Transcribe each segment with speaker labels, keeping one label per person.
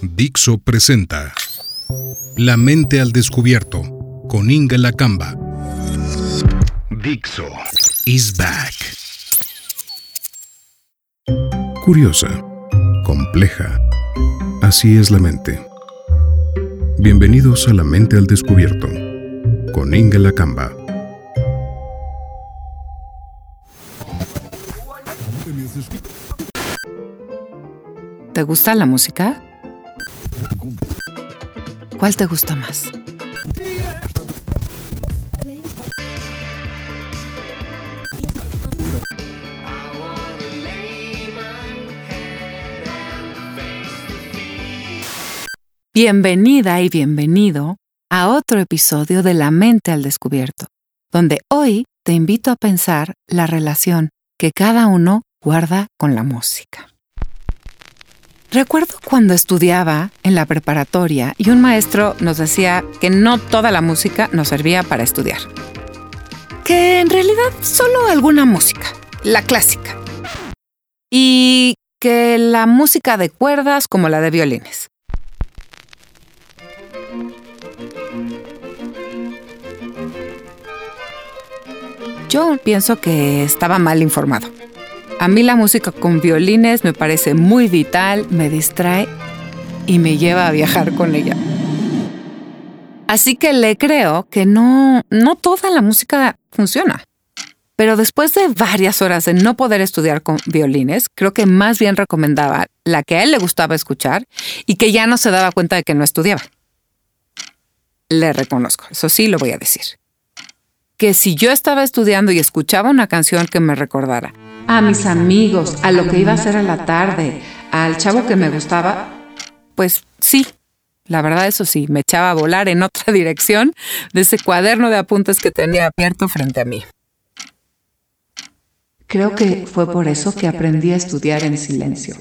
Speaker 1: Dixo presenta La mente al descubierto con Inga Lacamba. Dixo is back. Curiosa, compleja. Así es la mente. Bienvenidos a La mente al descubierto con Inga Lacamba.
Speaker 2: ¿Te gusta la música? ¿Cuál te gusta más? Bienvenida y bienvenido a otro episodio de La mente al descubierto, donde hoy te invito a pensar la relación que cada uno guarda con la música. Recuerdo cuando estudiaba en la preparatoria y un maestro nos decía que no toda la música nos servía para estudiar. Que en realidad solo alguna música, la clásica. Y que la música de cuerdas como la de violines. Yo pienso que estaba mal informado. A mí la música con violines me parece muy vital, me distrae y me lleva a viajar con ella. Así que le creo que no, no toda la música funciona. Pero después de varias horas de no poder estudiar con violines, creo que más bien recomendaba la que a él le gustaba escuchar y que ya no se daba cuenta de que no estudiaba. Le reconozco, eso sí lo voy a decir. Que si yo estaba estudiando y escuchaba una canción que me recordara a mis amigos, a lo que iba a hacer a la tarde, al chavo que me gustaba, pues sí, la verdad eso sí, me echaba a volar en otra dirección de ese cuaderno de apuntes que tenía abierto frente a mí.
Speaker 3: Creo que fue por eso que aprendí a estudiar en silencio.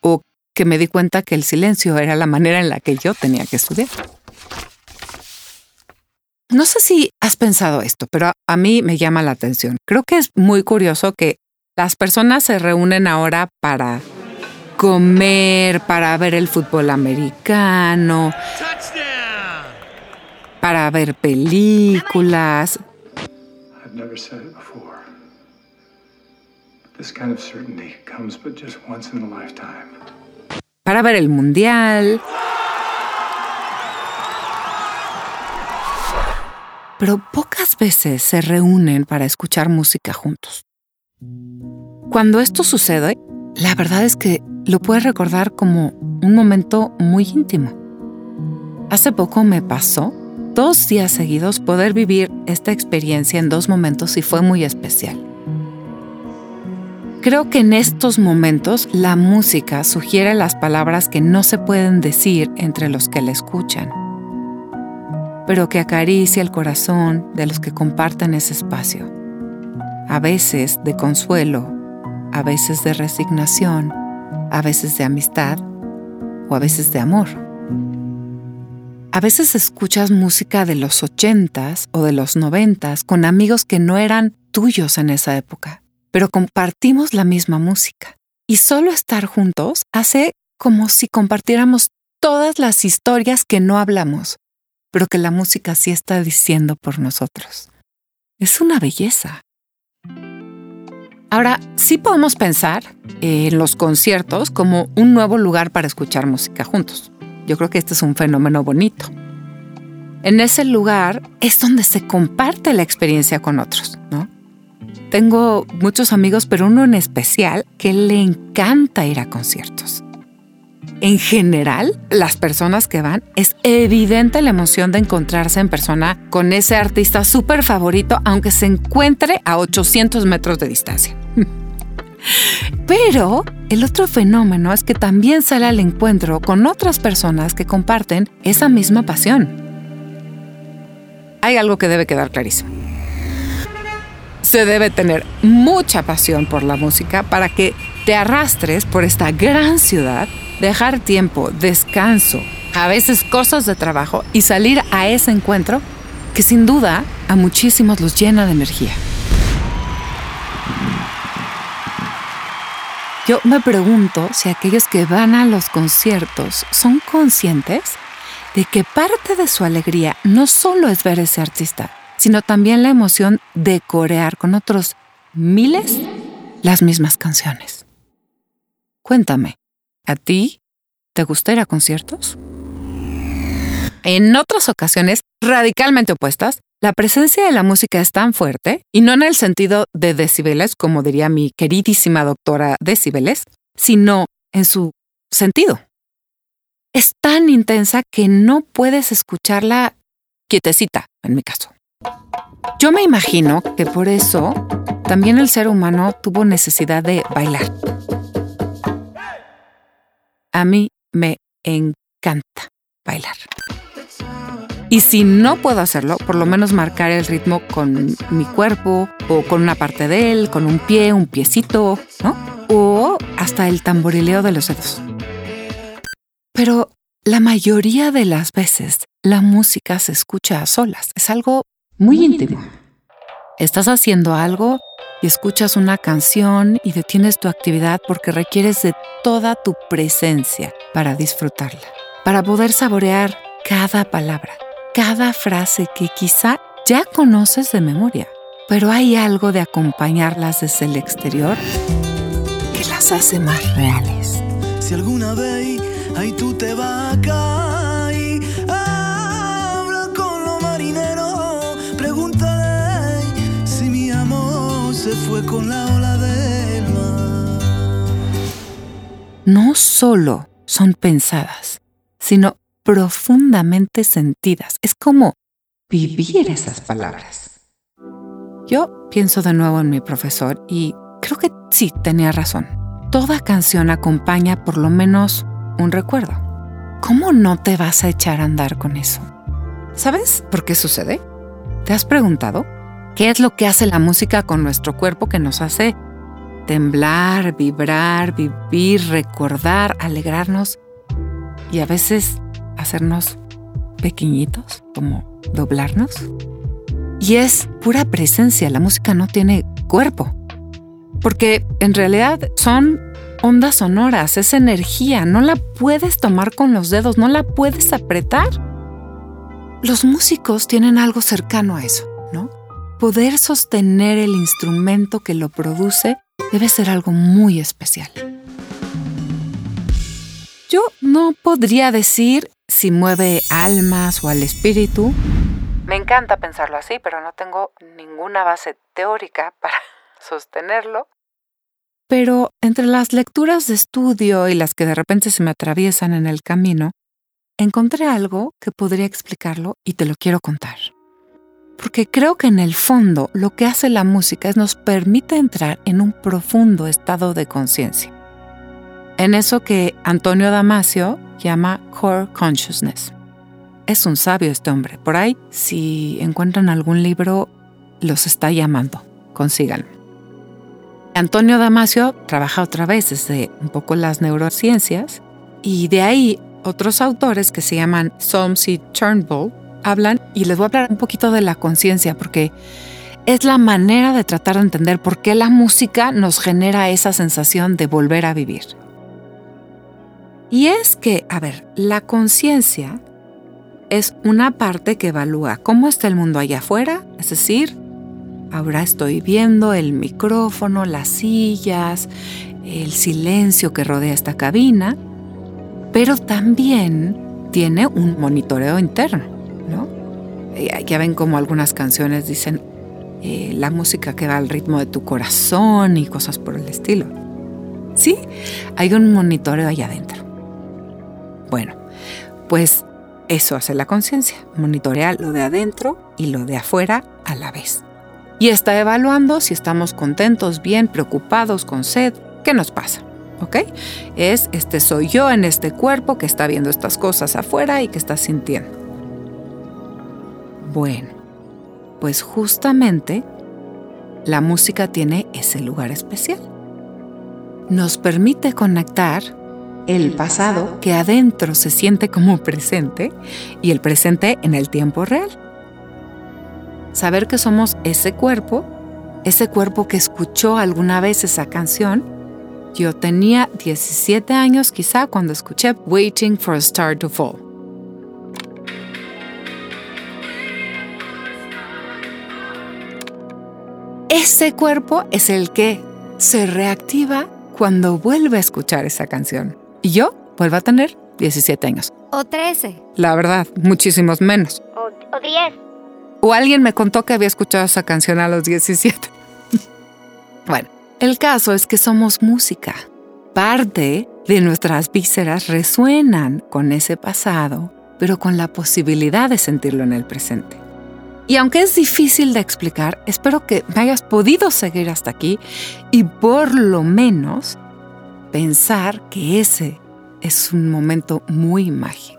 Speaker 2: O que me di cuenta que el silencio era la manera en la que yo tenía que estudiar. No sé si has pensado esto, pero a, mí me llama la atención. Creo que es muy curioso que las personas se reúnen ahora para comer, para ver el fútbol americano, para ver películas. Para ver el mundial. Pero pocas veces se reúnen para escuchar música juntos. Cuando esto sucede, la verdad es que lo puedes recordar como un momento muy íntimo. Hace poco me pasó dos días seguidos poder vivir esta experiencia en dos momentos y fue muy especial. Creo que en estos momentos la música sugiere las palabras que no se pueden decir entre los que la escuchan pero que acaricia el corazón de los que comparten ese espacio. A veces de consuelo, a veces de resignación, a veces de amistad o a veces de amor. A veces escuchas música de los ochentas o de los noventas con amigos que no eran tuyos en esa época, pero compartimos la misma música. Y solo estar juntos hace como si compartiéramos todas las historias que no hablamos, pero que la música sí está diciendo por nosotros. Es una belleza. Ahora, sí podemos pensar en los conciertos como un nuevo lugar para escuchar música juntos. Yo creo que este es un fenómeno bonito. En ese lugar es donde se comparte la experiencia con otros, ¿no? Tengo muchos amigos, pero uno en especial que le encanta ir a conciertos en general, las personas que van, es evidente la emoción de encontrarse en persona con ese artista súper favorito, aunque se encuentre a 800 metros de distancia. Pero el otro fenómeno es que también sale al encuentro con otras personas que comparten esa misma pasión. Hay algo que debe quedar clarísimo. Se debe tener mucha pasión por la música para que te arrastres por esta gran ciudad dejar tiempo, descanso, a veces cosas de trabajo y salir a ese encuentro que sin duda a muchísimos los llena de energía. Yo me pregunto si aquellos que van a los conciertos son conscientes de que parte de su alegría no solo es ver ese artista, sino también la emoción de corear con otros miles las mismas canciones. Cuéntame, ¿a ti te gusta ir a conciertos? En otras ocasiones radicalmente opuestas, la presencia de la música es tan fuerte, y no en el sentido de decibeles, como diría mi queridísima doctora decibeles, sino en su sentido. Es tan intensa que no puedes escucharla quietecita, en mi caso. Yo me imagino que por eso también el ser humano tuvo necesidad de bailar. A mí me encanta bailar. Y si no puedo hacerlo, por lo menos marcar el ritmo con mi cuerpo o con una parte de él, con un pie, un piecito, ¿no? O hasta el tamborileo de los dedos. Pero la mayoría de las veces la música se escucha a solas. Es algo muy íntimo. Estás haciendo algo y escuchas una canción y detienes tu actividad porque requieres de toda tu presencia para disfrutarla, para poder saborear cada palabra cada frase que quizá ya conoces de memoria, pero hay algo de acompañarlas desde el exterior que las hace más reales.
Speaker 4: Si alguna vez ahí tú te vas y con la ola del mar.
Speaker 2: No solo son pensadas, sino profundamente sentidas. Es como vivir esas palabras. Yo pienso de nuevo en mi profesor y creo que sí tenía razón. Toda canción acompaña por lo menos un recuerdo. ¿Cómo no te vas a echar a andar con eso? ¿Sabes por qué sucede? ¿Te has preguntado? ¿Qué es lo que hace la música con nuestro cuerpo que nos hace temblar, vibrar, vivir, recordar, alegrarnos y a veces hacernos pequeñitos, como doblarnos. Y es pura presencia, la música no tiene cuerpo, porque en realidad son ondas sonoras, es energía, no la puedes tomar con los dedos, no la puedes apretar. Los músicos tienen algo cercano a eso. Poder sostener el instrumento que lo produce debe ser algo muy especial. Yo no podría decir si mueve almas o al espíritu. Me encanta pensarlo así, pero no tengo ninguna base teórica para sostenerlo. Pero entre las lecturas de estudio y las que de repente se me atraviesan en el camino, encontré algo que podría explicarlo y te lo quiero contar. Porque creo que en el fondo lo que hace la música es nos permite entrar en un profundo estado de conciencia. En eso que Antonio Damasio llama Core Consciousness. Es un sabio este hombre. Por ahí, si encuentran algún libro, los está llamando. Consíganlo. Antonio Damasio trabaja otra vez desde un poco las neurociencias y de ahí otros autores que se llaman Solms y Turnbull hablan y les voy a hablar un poquito de la conciencia porque es la manera de tratar de entender por qué la música nos genera esa sensación de volver a vivir. Y es que, a ver, la conciencia es una parte que evalúa cómo está el mundo allá afuera, es decir, ahora estoy viendo el micrófono, las sillas, el silencio que rodea esta cabina, pero también tiene un monitoreo interno, ¿no? Ya ven como algunas canciones dicen eh, la música que va al ritmo de tu corazón y cosas por el estilo. Sí, hay un monitoreo allá adentro. Bueno, pues eso hace la conciencia, monitorea lo de adentro y lo de afuera a la vez. Y está evaluando si estamos contentos, bien, preocupados, con sed, qué nos pasa. ¿Ok? Es, este soy yo en este cuerpo que está viendo estas cosas afuera y que está sintiendo. Bueno, pues justamente la música tiene ese lugar especial. Nos permite conectar el pasado que adentro se siente como presente y el presente en el tiempo real. Saber que somos ese cuerpo, ese cuerpo que escuchó alguna vez esa canción Yo tenía 17 años quizá cuando escuché Waiting for a Star to Fall. Ese cuerpo es el que se reactiva cuando vuelve a escuchar esa canción. Y yo vuelvo a tener 17 años.
Speaker 5: O 13.
Speaker 2: La verdad, muchísimos menos.
Speaker 5: O, o 10.
Speaker 2: O alguien me contó que había escuchado esa canción a los 17. bueno, el caso es que somos música. Parte de nuestras vísceras resuenan con ese pasado, pero con la posibilidad de sentirlo en el presente. Y aunque es difícil de explicar, espero que me hayas podido seguir hasta aquí y por lo menos pensar que ese es un momento muy mágico.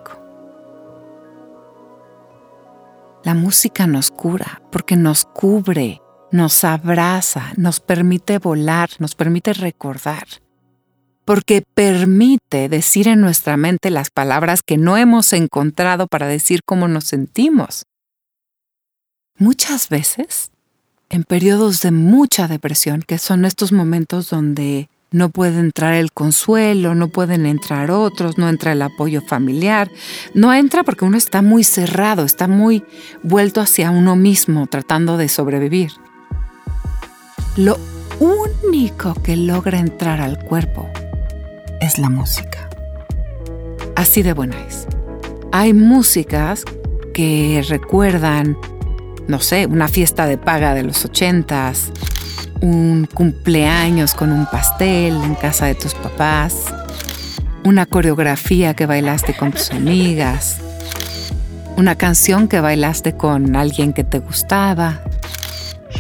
Speaker 2: La música nos cura porque nos cubre, nos abraza, nos permite volar, nos permite recordar, porque permite decir en nuestra mente las palabras que no hemos encontrado para decir cómo nos sentimos. Muchas veces, en periodos de mucha depresión, que son estos momentos donde no puede entrar el consuelo, no pueden entrar otros, no entra el apoyo familiar, no entra porque uno está muy cerrado, está muy vuelto hacia uno mismo, tratando de sobrevivir. Lo único que logra entrar al cuerpo es la música. Así de buena es. Hay músicas que recuerdan no sé, una fiesta de paga de los ochentas, un cumpleaños con un pastel en casa de tus papás, una coreografía que bailaste con tus amigas, una canción que bailaste con alguien que te gustaba,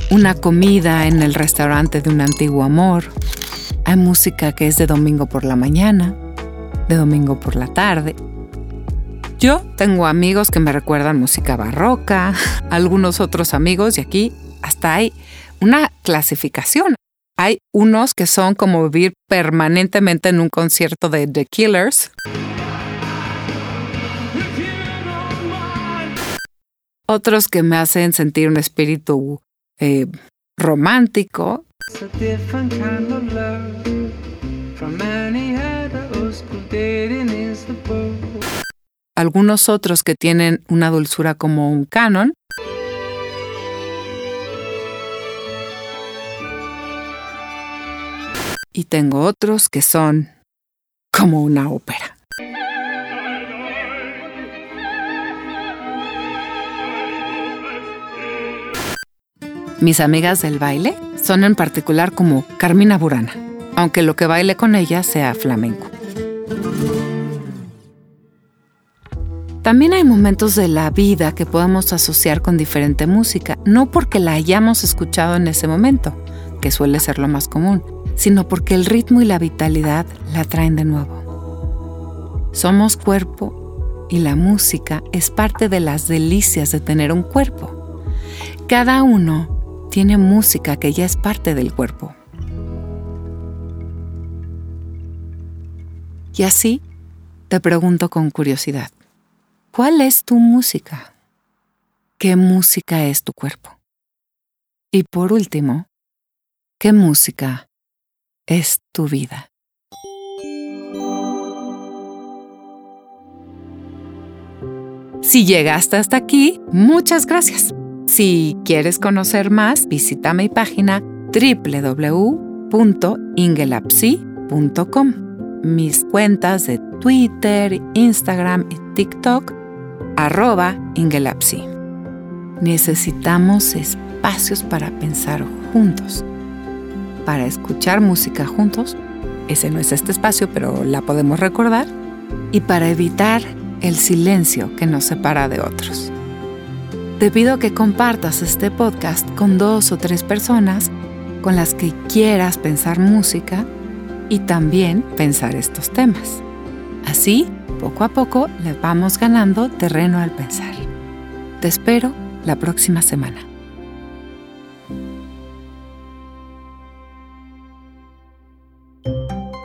Speaker 2: una comida en el restaurante de un antiguo amor. Hay música que es de domingo por la mañana, de domingo por la tarde, yo tengo amigos que me recuerdan música barroca, algunos otros amigos y aquí hasta hay una clasificación. Hay unos que son como vivir permanentemente en un concierto de The Killers. Otros que me hacen sentir un espíritu eh, romántico. Algunos otros que tienen una dulzura como un canon. Y tengo otros que son como una ópera. Mis amigas del baile son en particular como Carmina Burana, aunque lo que baile con ella sea flamenco. También hay momentos de la vida que podemos asociar con diferente música, no porque la hayamos escuchado en ese momento, que suele ser lo más común, sino porque el ritmo y la vitalidad la traen de nuevo. Somos cuerpo y la música es parte de las delicias de tener un cuerpo. Cada uno tiene música que ya es parte del cuerpo. Y así te pregunto con curiosidad. ¿Cuál es tu música? ¿Qué música es tu cuerpo? Y por último, ¿qué música es tu vida? Si llegaste hasta aquí, muchas gracias. Si quieres conocer más, visita mi página www.ingelapsi.com. Mis cuentas de Twitter, Instagram y TikTok arroba Ingelapsi. Necesitamos espacios para pensar juntos, para escuchar música juntos. Ese no es este espacio, pero la podemos recordar. Y para evitar el silencio que nos separa de otros. Te pido que compartas este podcast con dos o tres personas con las que quieras pensar música y también pensar estos temas. Así poco a poco le vamos ganando terreno al pensar. Te espero la próxima semana.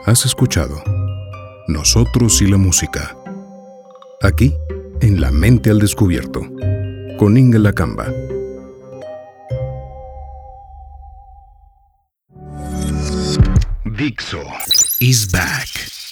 Speaker 1: Has escuchado Nosotros y la música. Aquí, en La Mente al Descubierto, con Inga Lacamba. Dixo is back.